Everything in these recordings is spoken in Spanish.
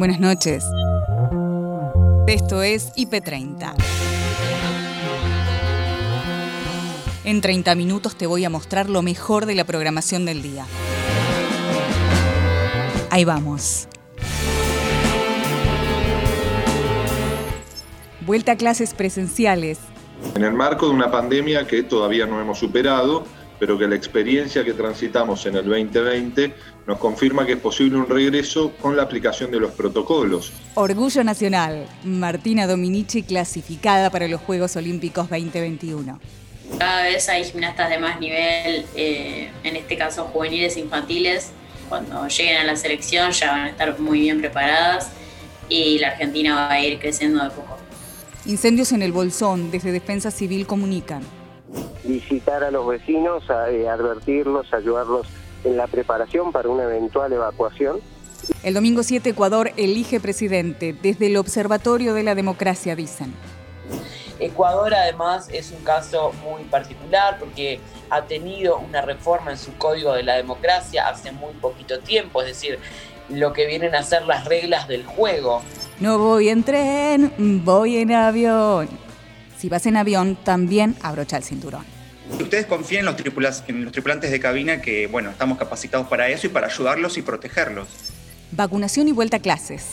Buenas noches. Esto es IP30. En 30 minutos te voy a mostrar lo mejor de la programación del día. Ahí vamos. Vuelta a clases presenciales. En el marco de una pandemia que todavía no hemos superado, pero que la experiencia que transitamos en el 2020 nos confirma que es posible un regreso con la aplicación de los protocolos. Orgullo Nacional. Martina Dominici clasificada para los Juegos Olímpicos 2021. Cada vez hay gimnastas de más nivel, eh, en este caso juveniles e infantiles. Cuando lleguen a la selección ya van a estar muy bien preparadas y la Argentina va a ir creciendo de poco. Incendios en el Bolsón. Desde Defensa Civil comunican visitar a los vecinos, a, eh, advertirlos, ayudarlos en la preparación para una eventual evacuación. El domingo 7 Ecuador elige presidente desde el Observatorio de la Democracia, dicen. Ecuador además es un caso muy particular porque ha tenido una reforma en su código de la democracia hace muy poquito tiempo, es decir, lo que vienen a ser las reglas del juego. No voy en tren, voy en avión. Si vas en avión, también abrocha el cinturón. Ustedes confíen en los, en los tripulantes de cabina que, bueno, estamos capacitados para eso y para ayudarlos y protegerlos. Vacunación y vuelta a clases.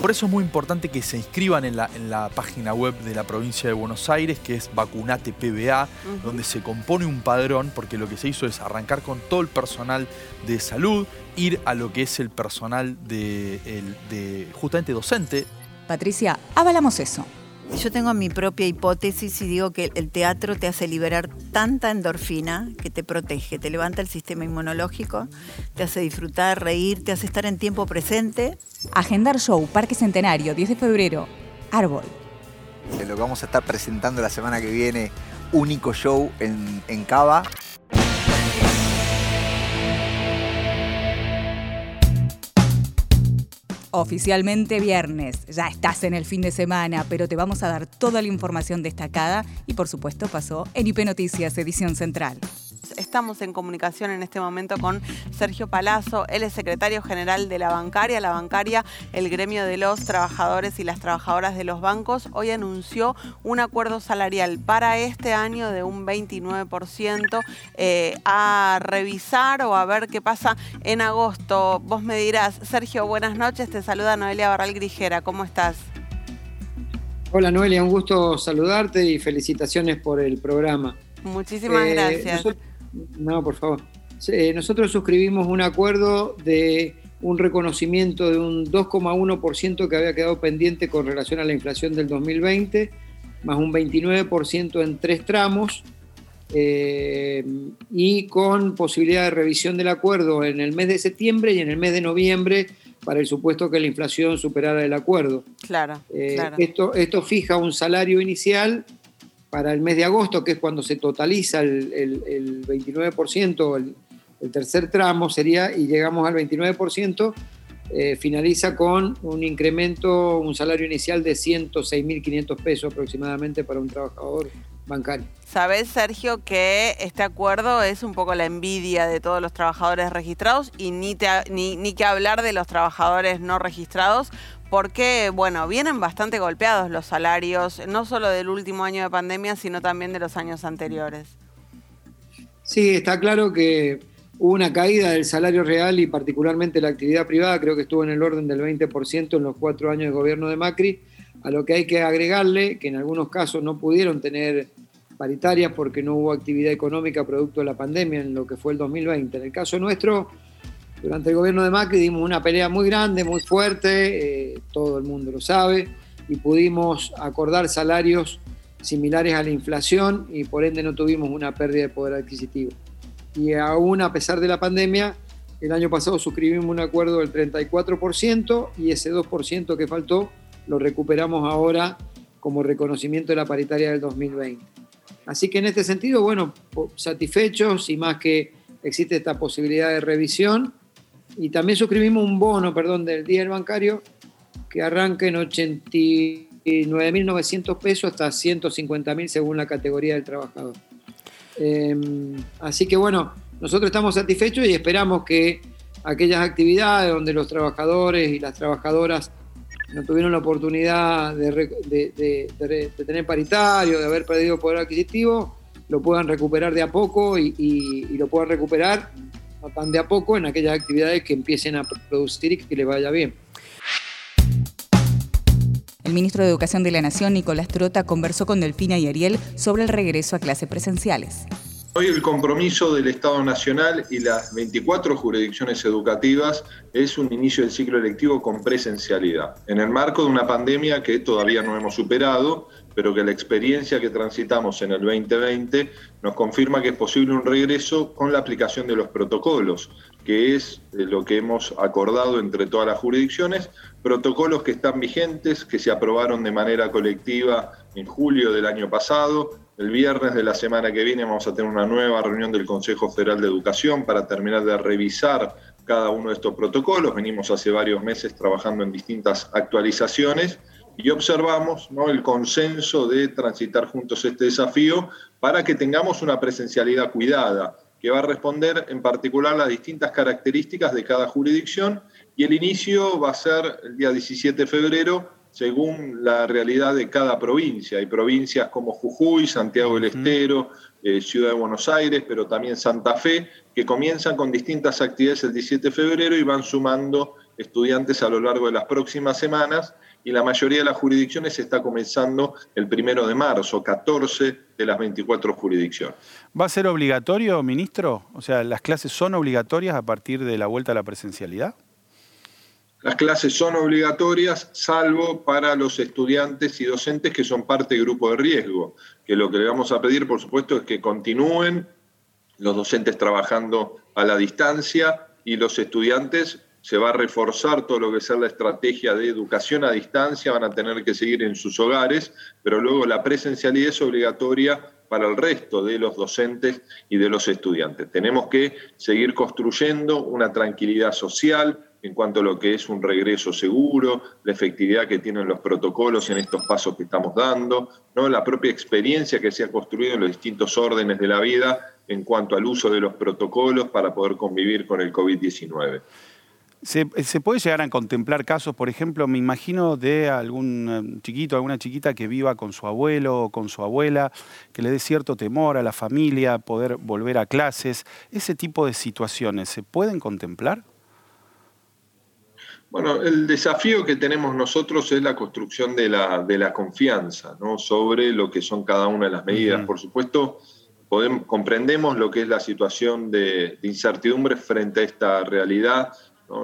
Por eso es muy importante que se inscriban en la, en la página web de la provincia de Buenos Aires, que es Vacunate PBA, donde se compone un padrón, porque lo que se hizo es arrancar con todo el personal de salud, ir a lo que es el personal de, de justamente docente. Patricia, avalamos eso. Yo tengo mi propia hipótesis y digo que el teatro te hace liberar tanta endorfina que te protege, te levanta el sistema inmunológico, te hace disfrutar, reír, te hace estar en tiempo presente. Agendar Show, Parque Centenario, 10 de febrero, Árbol. Lo que vamos a estar presentando la semana que viene, único show en, en Cava. Oficialmente viernes, ya estás en el fin de semana, pero te vamos a dar toda la información destacada y por supuesto pasó en IP Noticias, edición central. Estamos en comunicación en este momento con Sergio Palazzo, él es secretario general de la bancaria. La bancaria, el gremio de los trabajadores y las trabajadoras de los bancos, hoy anunció un acuerdo salarial para este año de un 29% eh, a revisar o a ver qué pasa en agosto. Vos me dirás, Sergio, buenas noches, te saluda Noelia Barral Grijera, ¿cómo estás? Hola Noelia, un gusto saludarte y felicitaciones por el programa. Muchísimas eh, gracias. No, por favor. Eh, nosotros suscribimos un acuerdo de un reconocimiento de un 2,1% que había quedado pendiente con relación a la inflación del 2020, más un 29% en tres tramos, eh, y con posibilidad de revisión del acuerdo en el mes de septiembre y en el mes de noviembre para el supuesto que la inflación superara el acuerdo. Claro. Esto, esto fija un salario inicial para el mes de agosto, que es cuando se totaliza el, el, 29%, el, el, tercer tramo sería, y llegamos al 29%, eh, finaliza con un incremento, un salario inicial de 106.500 pesos aproximadamente para un trabajador bancario. Sabes, Sergio, que este acuerdo es un poco la envidia de todos los trabajadores registrados y ni, ni, ni que hablar de los trabajadores no registrados, porque, bueno, vienen bastante golpeados los salarios, no solo del último año de pandemia, sino también de los años anteriores. Sí, está claro que hubo una caída del salario real y particularmente la actividad privada, creo que estuvo en el orden del 20% en los cuatro años de gobierno de Macri, a lo que hay que agregarle que en algunos casos no pudieron tener paritarias porque no hubo actividad económica producto de la pandemia en lo que fue el 2020. En el caso nuestro, durante el gobierno de Macri dimos una pelea muy grande, muy fuerte, eh, todo el mundo lo sabe, y pudimos acordar salarios similares a la inflación y por ende no tuvimos una pérdida de poder adquisitivo. Y aún a pesar de la pandemia, el año pasado suscribimos un acuerdo del 34% y ese 2% que faltó lo recuperamos ahora como reconocimiento de la paritaria del 2020. Así que en este sentido, bueno, satisfechos y más que existe esta posibilidad de revisión, y también suscribimos un bono, perdón, del día del bancario que arranca en 89.900 pesos hasta 150.000 según la categoría del trabajador. Em, así que bueno, nosotros estamos satisfechos y esperamos que aquellas actividades donde los trabajadores y las trabajadoras no tuvieron la oportunidad de, tener paritario, de haber perdido poder adquisitivo, lo puedan recuperar de a poco y, lo puedan recuperar tan de a poco en aquellas actividades que empiecen a producir y que les vaya bien. El ministro de Educación de la Nación, Nicolás Trota, conversó con Delfina y Ariel sobre el regreso a clases presenciales. Hoy el compromiso del Estado Nacional y las 24 jurisdicciones educativas es un inicio del ciclo electivo con presencialidad, en el marco de una pandemia que todavía no hemos superado, pero que la experiencia que transitamos en el 2020 nos confirma que es posible un regreso con la aplicación de los protocolos, que es eh, lo que hemos acordado entre todas las jurisdicciones, protocolos que están vigentes, que se aprobaron de manera colectiva en julio del año pasado, el viernes de la semana que viene vamos a tener una nueva reunión del Consejo Federal de Educación para terminar de revisar cada uno de estos protocolos. Venimos hace varios meses trabajando en distintas actualizaciones y observamos ¿no? el consenso de transitar juntos este desafío para que tengamos una presencialidad cuidada que va a responder en particular las distintas características de cada jurisdicción y el inicio va a ser el día 17 de febrero según la realidad de cada provincia. Hay provincias como Jujuy, Santiago del Estero, eh, Ciudad de Buenos Aires, pero también Santa Fe, que comienzan con distintas actividades el 17 de febrero y van sumando estudiantes a lo largo de las próximas semanas. Y la mayoría de las jurisdicciones está comenzando el primero de marzo, 14 de las 24 jurisdicciones. ¿Va a ser obligatorio, ministro? O sea, ¿las clases son obligatorias a partir de la vuelta a la presencialidad? Las clases son obligatorias, salvo para los estudiantes y docentes que son parte del grupo de riesgo, que lo que le vamos a pedir, por supuesto, es que continúen los docentes trabajando a la distancia y los estudiantes se va a reforzar todo lo que sea la estrategia de educación a distancia, van a tener que seguir en sus hogares, pero luego la presencialidad es obligatoria para el resto de los docentes y de los estudiantes. Tenemos que seguir construyendo una tranquilidad social, en cuanto a lo que es un regreso seguro, la efectividad que tienen los protocolos en estos pasos que estamos dando, ¿no? la propia experiencia que se ha construido en los distintos órdenes de la vida en cuanto al uso de los protocolos para poder convivir con el COVID-19. ¿Se, puede llegar a contemplar casos, por ejemplo, me imagino de algún eh, chiquito, alguna chiquita que viva con su abuelo o con su abuela, que le dé cierto temor a la familia, poder volver a clases? ¿Ese tipo de situaciones se pueden contemplar? Bueno, el desafío que tenemos nosotros es la construcción de la, de la confianza ¿no? sobre lo que son cada una de las medidas. Por supuesto, podemos, comprendemos lo que es la situación de, incertidumbre frente a esta realidad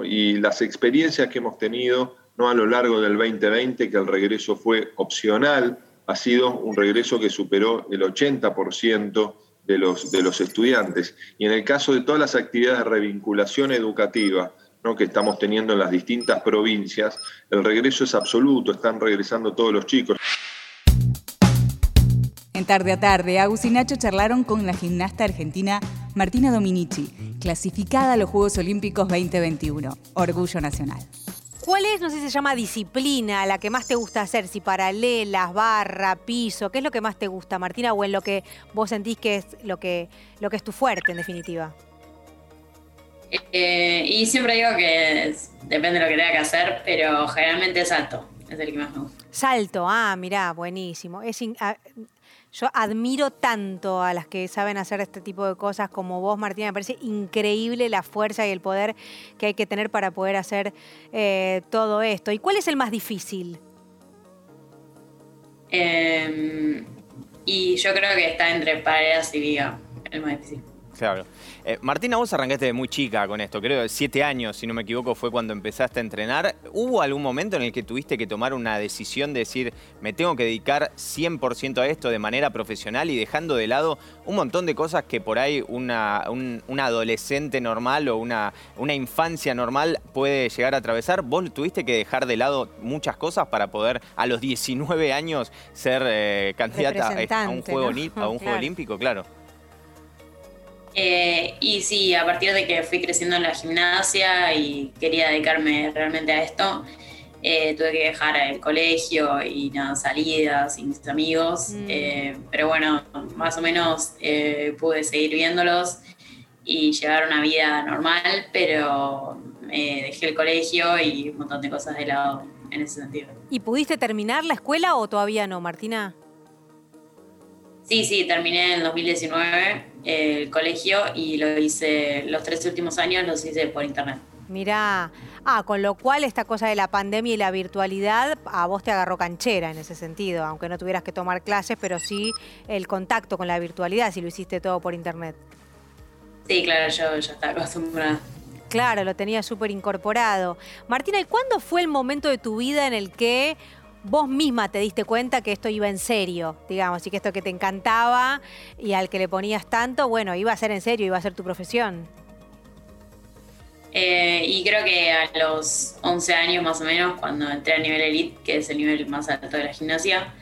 y las experiencias que hemos tenido ¿no? a lo largo del 2020, que el regreso fue opcional, ha sido un regreso que superó el 80% de los, de los estudiantes. Y en el caso de todas las actividades de revinculación educativa, que estamos teniendo en las distintas provincias, el regreso es absoluto, están regresando todos los chicos. En tarde a tarde, Agus y Nacho charlaron con la gimnasta argentina Martina Dominici, clasificada a los Juegos Olímpicos 2021. Orgullo nacional. ¿Cuál es, no sé si se llama disciplina, la que más te gusta hacer? Si paralelas, barra, piso, ¿qué es lo que más te gusta, Martina? O en lo que vos sentís que es lo que, lo que es tu fuerte, en definitiva. Eh, y siempre digo que depende de lo que tenga que hacer, pero generalmente salto, es el que más me gusta. Salto, ah, mirá, buenísimo. Es ah, yo admiro tanto a las que saben hacer este tipo de cosas como vos, Martina. Me parece increíble la fuerza y el poder que hay que tener para poder hacer eh, todo esto. ¿Y cuál es el más difícil? Em, y yo creo que está entre paredes y viga, el más difícil. Claro. Eh, Martina, vos arrancaste de muy chica con esto, creo siete años, si no me equivoco, fue cuando empezaste a entrenar. ¿Hubo algún momento en el que tuviste que tomar una decisión de decir, me tengo que dedicar 100% a esto de manera profesional y dejando de lado un montón de cosas que por ahí una, un, adolescente normal o una, una infancia normal puede llegar a atravesar? ¿Vos tuviste que dejar de lado muchas cosas para poder a los 19 años ser eh, candidata a, un, juego, a un juego olímpico? Claro. Eh, y sí, a partir de que fui creciendo en la gimnasia y quería dedicarme realmente a esto, eh, tuve que dejar el colegio y nada, salidas sin mis amigos. Mm. Eh, pero bueno, más o menos pude seguir viéndolos. y llevar una vida normal, pero dejé el colegio y un montón de cosas de lado en ese sentido. ¿Y pudiste terminar la escuela o todavía no, Martina? Sí, sí, terminé en 2019 el colegio y lo hice, los tres últimos años los hice por internet. Mirá, ah, con lo cual esta cosa de la pandemia y la virtualidad a vos te agarró canchera en ese sentido, aunque no tuvieras que tomar clases, pero sí el contacto con la virtualidad si lo hiciste todo por internet. Sí, claro, yo ya estaba acostumbrada. Claro, lo tenía súper incorporado. Martina, ¿y cuándo fue el momento de tu vida en el que vos misma te diste cuenta que esto iba en serio, digamos, y que esto que te encantaba y al que le ponías tanto, bueno, iba a ser en serio, iba a ser tu profesión? Eh, y creo que a los 11 años más o menos, cuando entré a nivel elite, que es el nivel más alto de la gimnasia,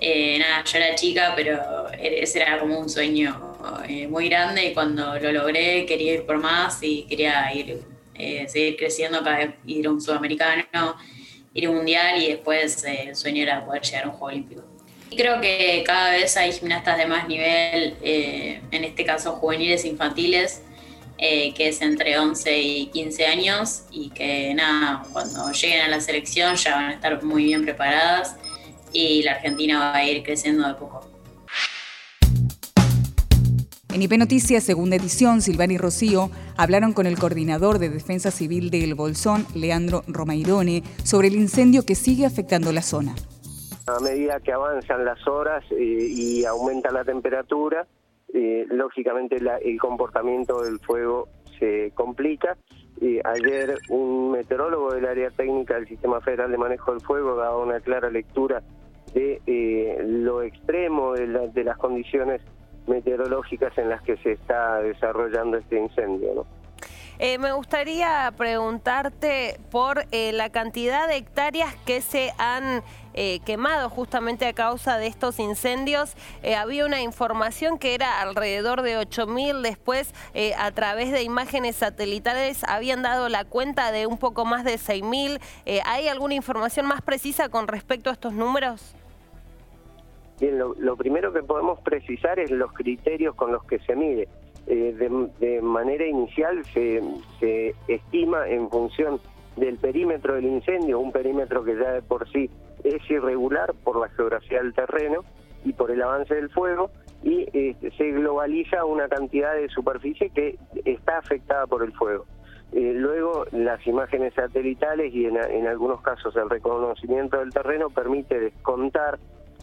eh, nada, yo era chica, pero ese era como un sueño eh, muy grande y cuando lo logré quería ir por más y quería ir, seguir creciendo, cada vez ir a un sudamericano, ir a un mundial y después el sueño era poder llegar a un juego olímpico. Y creo que cada vez hay gimnastas de más nivel, en este caso juveniles infantiles, eh, que es entre 11 y 15 años y que nada, cuando lleguen a la selección ya van a estar muy bien preparadas y la Argentina va a ir creciendo de poco. En IP Noticias, segunda edición, Silvani y Rocío hablaron con el coordinador de Defensa Civil de El Bolsón, Leandro Romairone, sobre el incendio que sigue afectando la zona. A medida que avanzan las horas eh, y aumenta la temperatura, eh, lógicamente el comportamiento del fuego se complica. ayer un meteorólogo del área técnica del Sistema Federal de Manejo del Fuego daba una clara lectura de eh, lo extremo de, las condiciones meteorológicas en las que se está desarrollando este incendio. Eh, me gustaría preguntarte por la cantidad de hectáreas que se han eh, quemado justamente a causa de estos incendios. Eh, había una información que era alrededor de 8.000, después eh, a través de imágenes satelitales habían dado la cuenta de un poco más de 6.000. ¿Hay alguna información más precisa con respecto a estos números? Bien, lo, primero que podemos precisar es los criterios con los que se mide. de, manera inicial se, se estima en función del perímetro del incendio, un perímetro que ya de por sí es irregular por la geografía del terreno y por el avance del fuego y este, se globaliza una cantidad de superficie que está afectada por el fuego. Eh, luego, las imágenes satelitales y en, algunos casos el reconocimiento del terreno permite descontar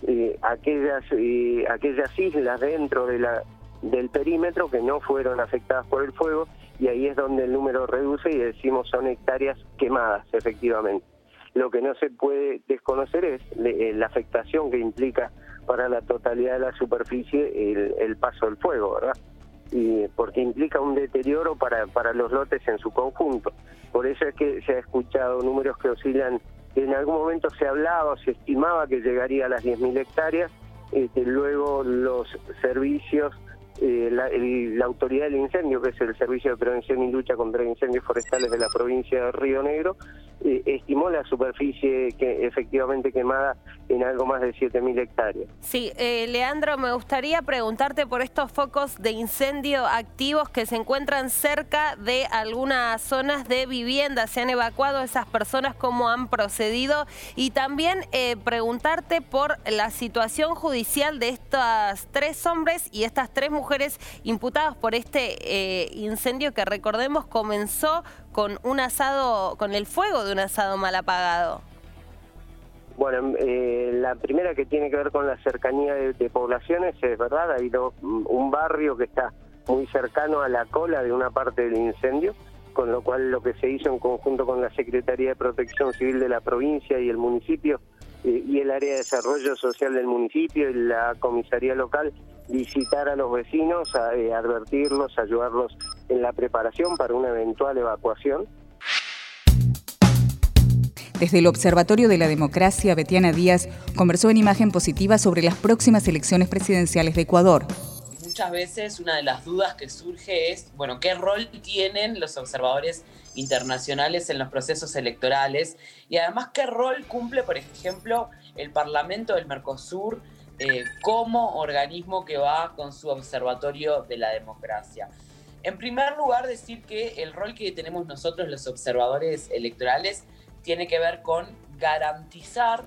eh, aquellas, eh, aquellas islas dentro de la, del perímetro que no fueron afectadas por el fuego y ahí es donde el número reduce y decimos son hectáreas quemadas, efectivamente. Lo que no se puede desconocer es eh, la afectación que implica para la totalidad de la superficie el, paso del fuego, ¿verdad? Y porque implica un deterioro para, para los lotes en su conjunto. Por eso es que se ha escuchado números que oscilan, en algún momento se hablaba se estimaba que llegaría a las 10.000 hectáreas, este, luego los servicios eh, la, autoridad del incendio, que es el Servicio de Prevención y Lucha contra Incendios Forestales de la provincia de Río Negro, eh, estimó la superficie que efectivamente quemada en algo más de 7.000 hectáreas. Sí, eh, Leandro, me gustaría preguntarte por estos focos de incendio activos que se encuentran cerca de algunas zonas de vivienda. ¿Se han evacuado esas personas? ¿Cómo han procedido? Y también preguntarte por la situación judicial de estos tres hombres y estas tres mujeres mujeres imputadas por este eh, incendio que recordemos comenzó con un asado, con el fuego de un asado mal apagado. Bueno, eh, la primera que tiene que ver con la cercanía de, poblaciones es verdad, hay un barrio que está muy cercano a la cola de una parte del incendio, con lo cual lo que se hizo en conjunto con la Secretaría de Protección Civil de la provincia y el municipio eh, y el área de desarrollo social del municipio y la comisaría local visitar a los vecinos, a, eh, advertirlos, ayudarlos en la preparación para una eventual evacuación. Desde el Observatorio de la Democracia, Betiana Díaz conversó en imagen positiva sobre las próximas elecciones presidenciales de Ecuador. Muchas veces una de las dudas que surge es, bueno, ¿qué rol tienen los observadores internacionales en los procesos electorales? Y además, ¿qué rol cumple, por ejemplo, el Parlamento del Mercosur eh, como organismo que va con su observatorio de la democracia. En primer lugar, decir que el rol que tenemos nosotros los observadores electorales tiene que ver con garantizar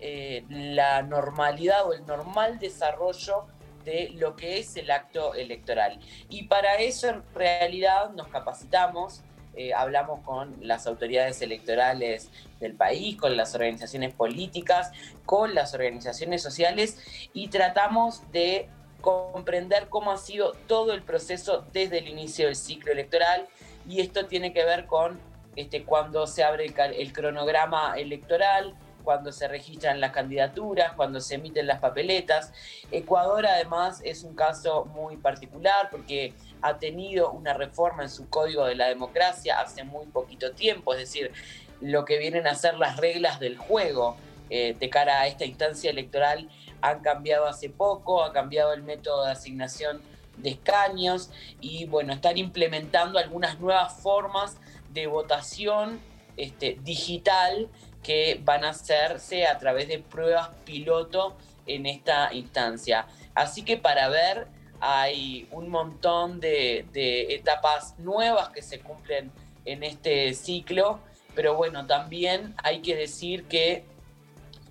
eh, la normalidad o el normal desarrollo de lo que es el acto electoral. Y para eso en realidad nos capacitamos, eh, hablamos con las autoridades electorales del país, con las organizaciones políticas, con las organizaciones sociales y tratamos de comprender cómo ha sido todo el proceso desde el inicio del ciclo electoral. Y esto tiene que ver con este, cuando se abre el, cronograma electoral, cuando se registran las candidaturas, cuando se emiten las papeletas. Ecuador además es un caso muy particular porque ha tenido una reforma en su código de la democracia hace muy poquito tiempo, es decir, lo que vienen a ser las reglas del juego eh, de cara a esta instancia electoral han cambiado hace poco, ha cambiado el método de asignación de escaños y bueno, están implementando algunas nuevas formas de votación este, digital que van a hacerse a través de pruebas piloto en esta instancia. Así que para ver hay un montón de, etapas nuevas que se cumplen en este ciclo, pero bueno, también hay que decir que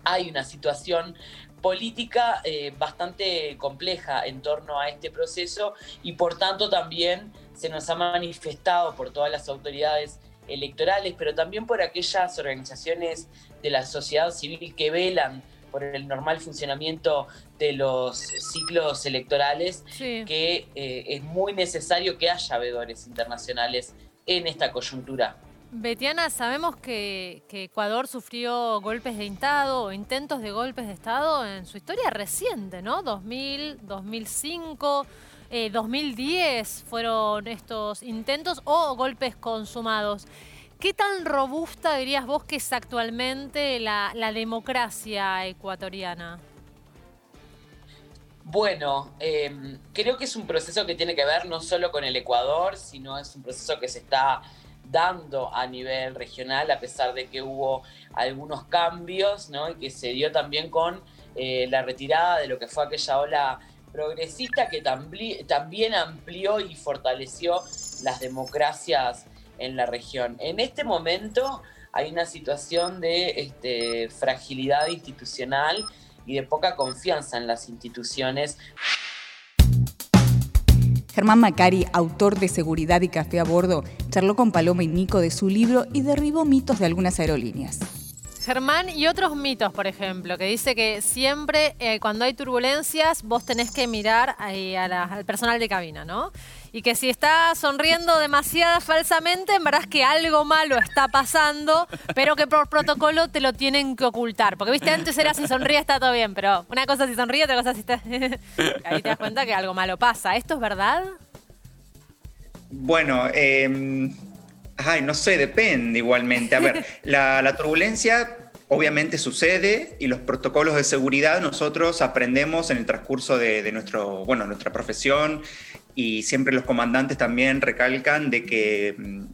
hay una situación política eh, bastante compleja en torno a este proceso y por tanto también se nos ha manifestado por todas las autoridades electorales, pero también por aquellas organizaciones de la sociedad civil que velan por el normal funcionamiento de los ciclos electorales, que eh, es muy necesario que haya veedores internacionales en esta coyuntura. Betiana, sabemos que, Ecuador sufrió golpes de Estado o intentos de golpes de Estado en su historia reciente, ¿no? 2000, 2005, 2010 fueron estos intentos o golpes consumados. ¿Qué tan robusta dirías vos que es actualmente la, democracia ecuatoriana? Bueno, em, creo que es un proceso que tiene que ver no solo con el Ecuador, sino es un proceso que se está dando a nivel regional, a pesar de que hubo algunos cambios, ¿no? Y que se dio también con eh, la retirada de lo que fue aquella ola progresista que también amplió y fortaleció las democracias en la región. En este momento hay una situación de este, fragilidad institucional y de poca confianza en las instituciones. Germán Macari, autor de Seguridad y Café a Bordo, charló con Paloma y Nico de su libro y derribó mitos de algunas aerolíneas. Germán, y otros mitos, por ejemplo, que dice que siempre eh, cuando hay turbulencias vos tenés que mirar al personal de cabina, ¿no? Y que si está sonriendo demasiado falsamente, en verdad que algo malo está pasando, pero que por protocolo te lo tienen que ocultar. Porque, viste, antes era si sonríe está todo bien, pero una cosa si sonríe, otra cosa si está... Ahí te das cuenta que algo malo pasa. ¿Esto es verdad? Bueno, eh Ay, no sé, depende igualmente. A ver, la, turbulencia obviamente sucede y los protocolos de seguridad nosotros aprendemos en el transcurso de, nuestro, bueno, nuestra profesión y siempre los comandantes también recalcan de que mm,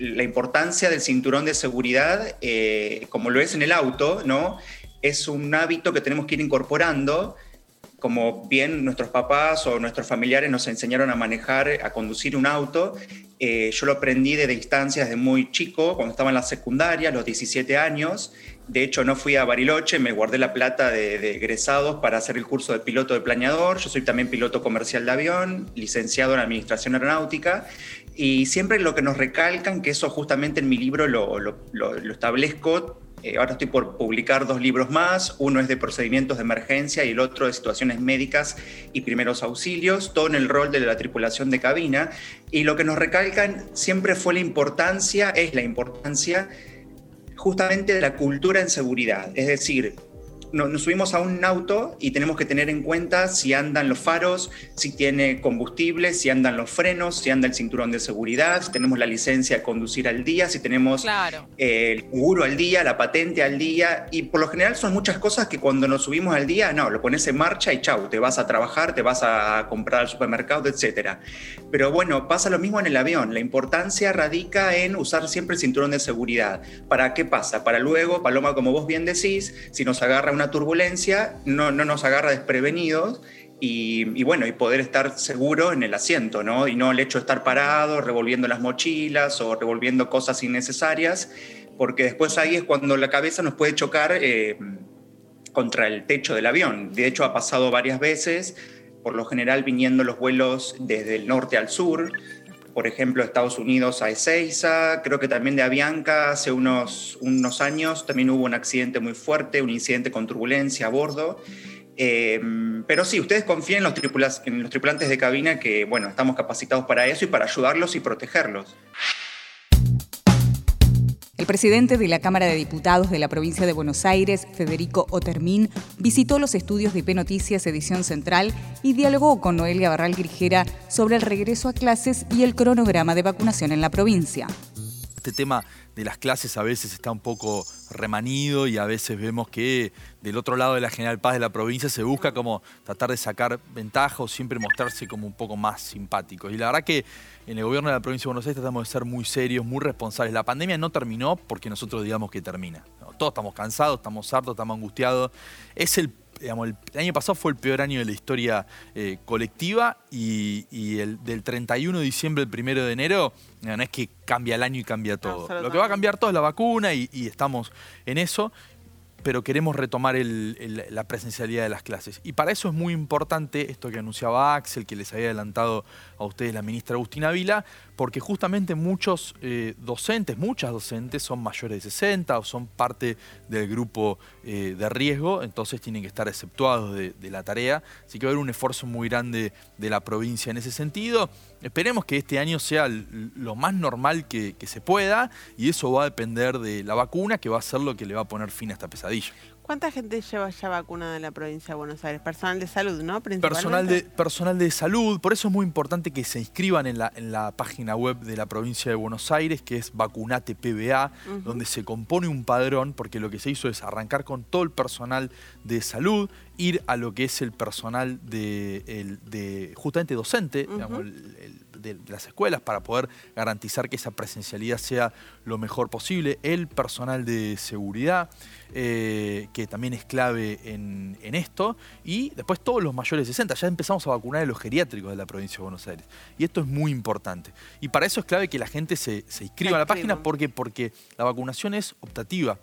la importancia del cinturón de seguridad, eh, como lo es en el auto, ¿no? es un hábito que tenemos que ir incorporando como bien nuestros papás o nuestros familiares nos enseñaron a manejar, a conducir un auto, eh, yo lo aprendí desde instancias de muy chico, cuando estaba en la secundaria, los 17 años. De hecho, no fui a Bariloche, me guardé la plata de, de, egresados para hacer el curso de piloto de planeador. Yo soy también piloto comercial de avión, licenciado en Administración Aeronáutica. Y siempre lo que nos recalcan, que eso justamente en mi libro lo establezco, eh, ahora estoy por publicar dos libros más, uno es de procedimientos de emergencia y el otro de situaciones médicas y primeros auxilios, todo en el rol de la tripulación de cabina. Y lo que nos recalcan siempre fue la importancia, es la importancia justamente de la cultura en seguridad, es decir, nos subimos a un auto y tenemos que tener en cuenta si andan los faros, si tiene combustible, si andan los frenos, si anda el cinturón de seguridad, si tenemos la licencia de conducir al día, si tenemos eh, el seguro al día, la patente al día. Y por lo general son muchas cosas que cuando nos subimos al día, no, lo pones en marcha y chau, te vas a trabajar, te vas a comprar al supermercado, etc. Pero bueno, pasa lo mismo en el avión. La importancia radica en usar siempre el cinturón de seguridad. ¿Para qué pasa? Para luego, Paloma, como vos bien decís, si nos agarra una turbulencia, no, no nos agarra desprevenidos y, bueno, y poder estar seguro en el asiento, ¿no? Y no el hecho de estar parado, revolviendo las mochilas o revolviendo cosas innecesarias, porque después ahí es cuando la cabeza nos puede chocar eh, contra el techo del avión. De hecho, ha pasado varias veces, por lo general viniendo los vuelos desde el norte al sur, por ejemplo, Estados Unidos a Ezeiza, creo que también de Avianca hace unos, unos años también hubo un accidente muy fuerte, un incidente con turbulencia a bordo. Eh, pero sí, ustedes confíen en los, en los tripulantes de cabina que, bueno, estamos capacitados para eso y para ayudarlos y protegerlos. El presidente de la Cámara de Diputados de la provincia de Buenos Aires, Federico Otermín, visitó los estudios de P Noticias Edición Central y dialogó con Noelia Barral Grijera sobre el regreso a clases y el cronograma de vacunación en la provincia. Este tema de las clases a veces está un poco remanido y a veces vemos que del otro lado de la General Paz de la provincia se busca como tratar de sacar ventaja o siempre mostrarse como un poco más simpáticos. Y la verdad que en el gobierno de la provincia de Buenos Aires tratamos de ser muy serios, muy responsables. La pandemia no terminó porque nosotros digamos que termina. todos estamos cansados, estamos hartos, estamos angustiados. Es el el, año pasado fue el peor año de la historia eh, colectiva y, el del 31 de diciembre al 1 de enero no, es que cambia el año y cambia todo. Lo que va a cambiar todo es la vacuna y estamos en eso pero queremos retomar la presencialidad de las clases. Y para eso es muy importante esto que anunciaba Axel, que les había adelantado a ustedes la ministra Agustina Vila, porque justamente muchos eh, docentes, muchas docentes son mayores de 60 o son parte del grupo eh, de riesgo, entonces tienen que estar exceptuados de, la tarea. Así que va a haber un esfuerzo muy grande de la provincia en ese sentido. Esperemos que este año sea lo más normal que, se pueda y eso va a depender de la vacuna, que va a ser lo que le va a poner fin a esta pesadilla. ¿Cuánta gente lleva ya vacunada en la provincia de Buenos Aires? Personal de salud, ¿no? Personal de, personal de salud, por eso es muy importante que se inscriban en la, en la página web de la provincia de Buenos Aires, que es Vacunate PBA, donde se compone un padrón, porque lo que se hizo es arrancar con todo el personal de salud, ir a lo que es el personal de, de justamente docente, digamos, el de las escuelas para poder garantizar que esa presencialidad sea lo mejor posible. El personal de seguridad, eh, que también es clave en, esto. Y después todos los mayores de 60. Ya empezamos a vacunar a los geriátricos de la provincia de Buenos Aires. Y esto es muy importante. Y para eso es clave que la gente se, inscriba a la página porque, porque la vacunación es optativa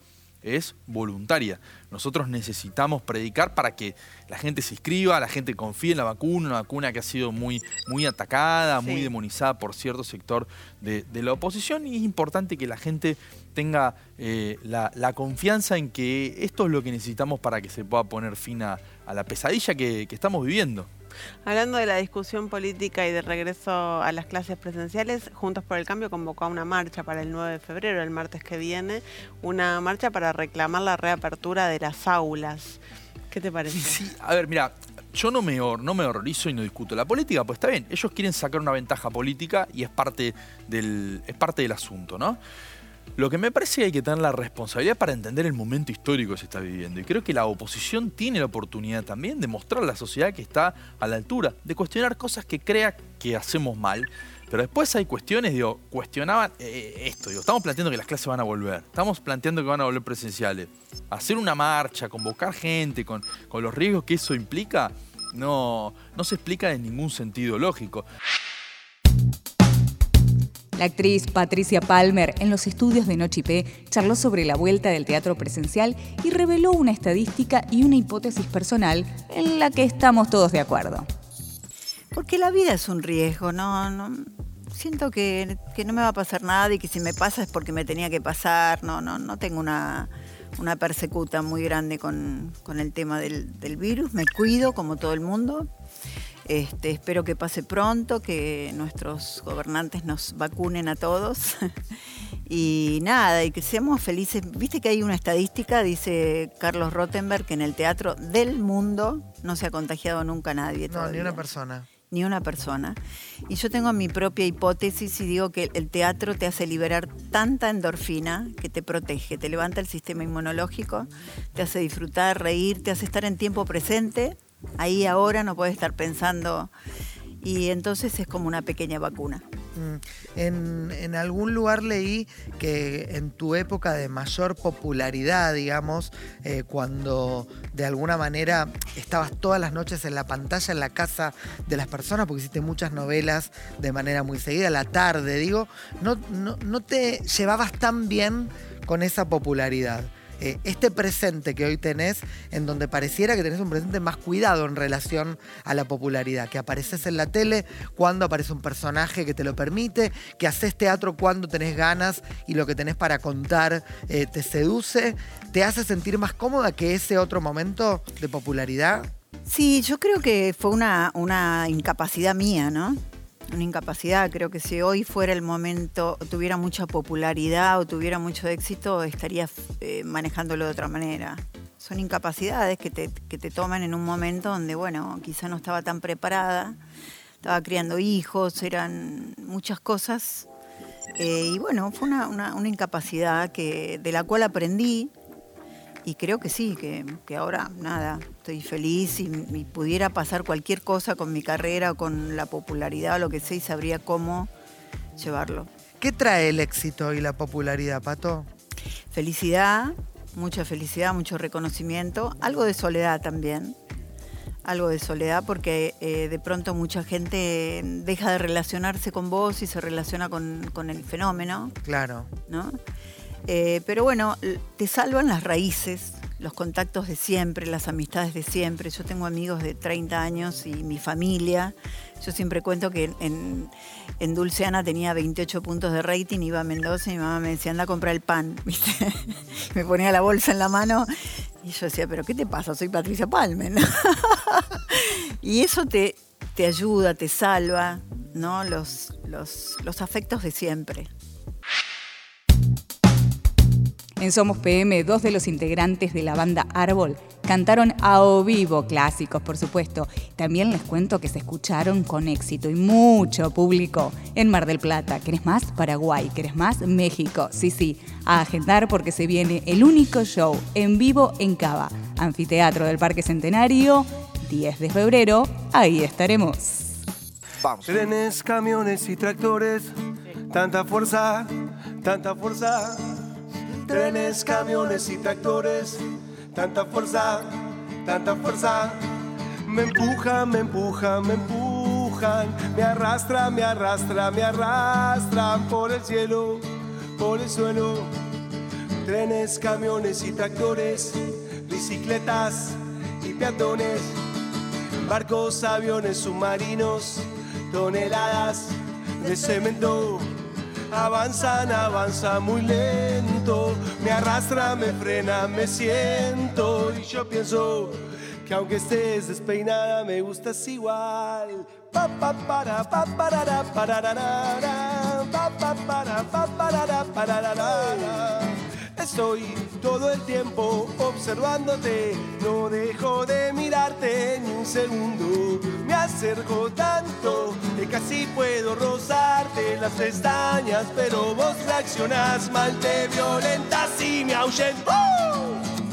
es voluntaria. Nosotros necesitamos predicar para que la gente se inscriba, la gente confíe en la vacuna, una vacuna que ha sido muy, muy atacada, muy demonizada por cierto sector de, la oposición y es importante que la gente tenga eh, la, confianza en que esto es lo que necesitamos para que se pueda poner fin a, la pesadilla que estamos viviendo. Hablando de la discusión política y de regreso a las clases presenciales, Juntos por el Cambio convocó a una marcha para el 9 de febrero, el martes que viene, una marcha para reclamar la reapertura de las aulas. ¿Qué te parece? Sí, a ver, mira, yo no me, no me horrorizo y no discuto la política, pues está bien, ellos quieren sacar una ventaja política y es parte del, es parte del asunto, ¿no? Lo que me parece que hay que tener la responsabilidad para entender el momento histórico que se está viviendo. Y creo que la oposición tiene la oportunidad también de mostrar a la sociedad que está a la altura, de cuestionar cosas que crea que hacemos mal. Pero después hay cuestiones, digo, cuestionaban eh, esto, digo, estamos planteando que las clases van a volver, estamos planteando que van a volver presenciales. Hacer una marcha, convocar gente con, con los riesgos que eso implica, no, no se explica en ningún sentido lógico. La actriz Patricia Palmer en los estudios de Nochipé charló sobre la vuelta del teatro presencial y reveló una estadística y una hipótesis personal en la que estamos todos de acuerdo. Porque la vida es un riesgo, ¿no? siento que, no me va a pasar nada y que si me pasa es porque me tenía que pasar, no, no, no tengo una, persecuta muy grande con, el tema del, del virus, me cuido como todo el mundo este, espero que pase pronto, que nuestros gobernantes nos vacunen a todos. y nada, y que seamos felices. Viste que hay una estadística, dice Carlos Rottenberg, que en el teatro del mundo no se ha contagiado nunca nadie. No, ni una persona. Ni una persona. Y yo tengo mi propia hipótesis y digo que el teatro te hace liberar tanta endorfina que te protege, te levanta el sistema inmunológico, te hace disfrutar, reír, te hace estar en tiempo presente ahí ahora no puedes estar pensando y entonces es como una pequeña vacuna. Mm, En, en algún lugar leí que en tu época de mayor popularidad, digamos, eh, cuando de alguna manera estabas todas las noches en la pantalla, en la casa de las personas, porque hiciste muchas novelas de manera muy seguida, la tarde, digo, no, no, no te llevabas tan bien con esa popularidad. Eh, este presente que hoy tenés, en donde pareciera que tenés un presente más cuidado en relación a la popularidad, que apareces en la tele cuando aparece un personaje que te lo permite, que haces teatro cuando tenés ganas y lo que tenés para contar eh, te seduce, te hace sentir más cómoda que ese otro momento de popularidad. Sí, yo creo que fue una, una incapacidad mía, ¿no? Una incapacidad. Creo que si hoy fuera el momento, tuviera mucha popularidad o tuviera mucho éxito, estaría eh, manejándolo de otra manera. Son incapacidades que te, que te toman en un momento donde, bueno, quizá no estaba tan preparada, estaba criando hijos, eran muchas cosas. Eh, y bueno, fue una, una- una incapacidad que, de la cual aprendí y creo que sí, que, que ahora nada, estoy feliz y, y pudiera pasar cualquier cosa con mi carrera o con la popularidad o lo que sea y sabría cómo llevarlo. ¿Qué trae el éxito y la popularidad, Pato? Felicidad, mucha felicidad, mucho reconocimiento, algo de soledad también. Algo de soledad porque eh, de pronto mucha gente deja de relacionarse con vos y se relaciona con, con el fenómeno. Claro. ¿no? Eh, pero bueno, te salvan las raíces, los contactos de siempre, las amistades de siempre. Yo tengo amigos de 30 años y mi familia. Yo siempre cuento que en, en Dulceana tenía 28 puntos de rating, iba a Mendoza y mi mamá me decía, anda a comprar el pan, ¿viste? me ponía la bolsa en la mano y yo decía, pero ¿qué te pasa? Soy Patricia Palmen. y eso te, te ayuda, te salva, ¿no? Los, los, los afectos de siempre. En Somos PM, dos de los integrantes de la banda Árbol cantaron a o vivo clásicos, por supuesto. También les cuento que se escucharon con éxito y mucho público en Mar del Plata. ¿Querés más? Paraguay. ¿Querés más? México. Sí, sí. A agendar porque se viene el único show en vivo en Cava, Anfiteatro del Parque Centenario, 10 de febrero. Ahí estaremos. Vamos. Trenes, camiones y tractores, tanta fuerza, tanta fuerza. Trenes, camiones y tractores, tanta fuerza, tanta fuerza. Me empujan, me empujan, me empujan, me arrastra, me arrastra, me arrastran por el cielo, por el suelo. Trenes, camiones y tractores, bicicletas y peatones, barcos, aviones, submarinos, toneladas de cemento. Avanzan, avanza muy lento, me arrastra, me frena, me siento y yo pienso que aunque estés despeinada me gustas igual. Pa pa para pa para pa parara pararara. Estoy todo el tiempo observándote, no dejo de mirarte ni un segundo. Me acerco tanto que casi puedo rozarte las pestañas, pero vos reaccionás mal, te violentas y me ahuyentas. ¿Crees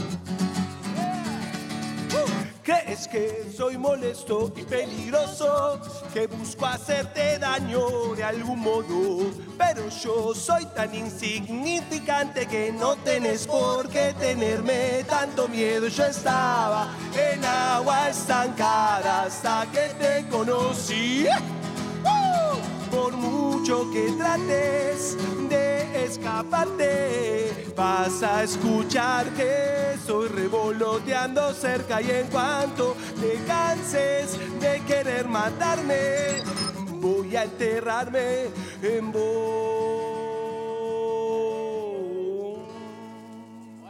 que soy molesto y peligroso? Que busco hacerte daño de algún modo. Pero yo soy tan insignificante que no tenés por qué tenerme tanto miedo. Yo estaba en agua estancada hasta que te conocí. Por mucho que trates de escaparte, vas a escuchar que estoy revoloteando cerca y en cuanto te canses de querer matarme, voy a enterrarme en vos.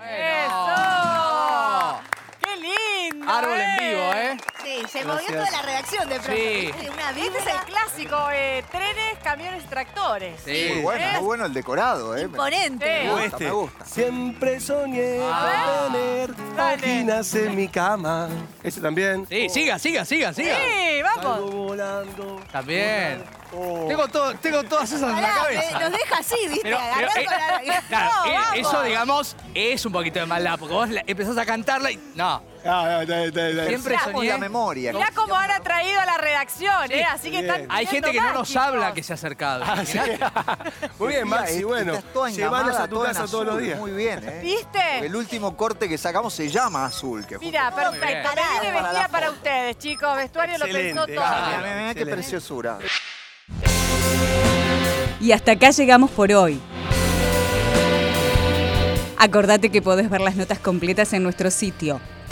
¡Eso! ¡Qué lindo! Árbol en vivo, ¿eh? Sí, se movió toda la reacción de pronto, Sí. Una Este es el clásico, eh, trenes, camiones, tractores. Muy bueno, muy bueno el decorado, ¿eh? Imponente. Me gusta, Este. me gusta. Siempre soñé A con tener páginas en mi cama. Ese también. Sí, siga, siga, siga, siga. Sí, vamos. Salgo volando. También. Oh. Tengo, todo, tengo todas esas en la cabeza. nos deja así, ¿viste? Pero- pero, Agarrar eh, con la- Claro, No, eh, eso, digamos, es un poquito de maldad, porque vos empezás a cantarla y. No. Ah, está. Siempre soñé la memoria. Mirá cómo han atraído a la redacción, ¿eh? Así que están Hay gente que no nos habla que se ha acercado. Ah, sí. Muy bien, Maxi, est- bueno. engamada, a tu casa todos los días. Muy bien, ¿eh? ¿Viste? El último corte que sacamos se llama Azul. Que Mira, perfecto. La vestida para ustedes, chicos. Vestuario lo pensó todo. Mira qué preciosura. Y hasta acá llegamos por hoy. Acordate que podés ver las notas completas en nuestro sitio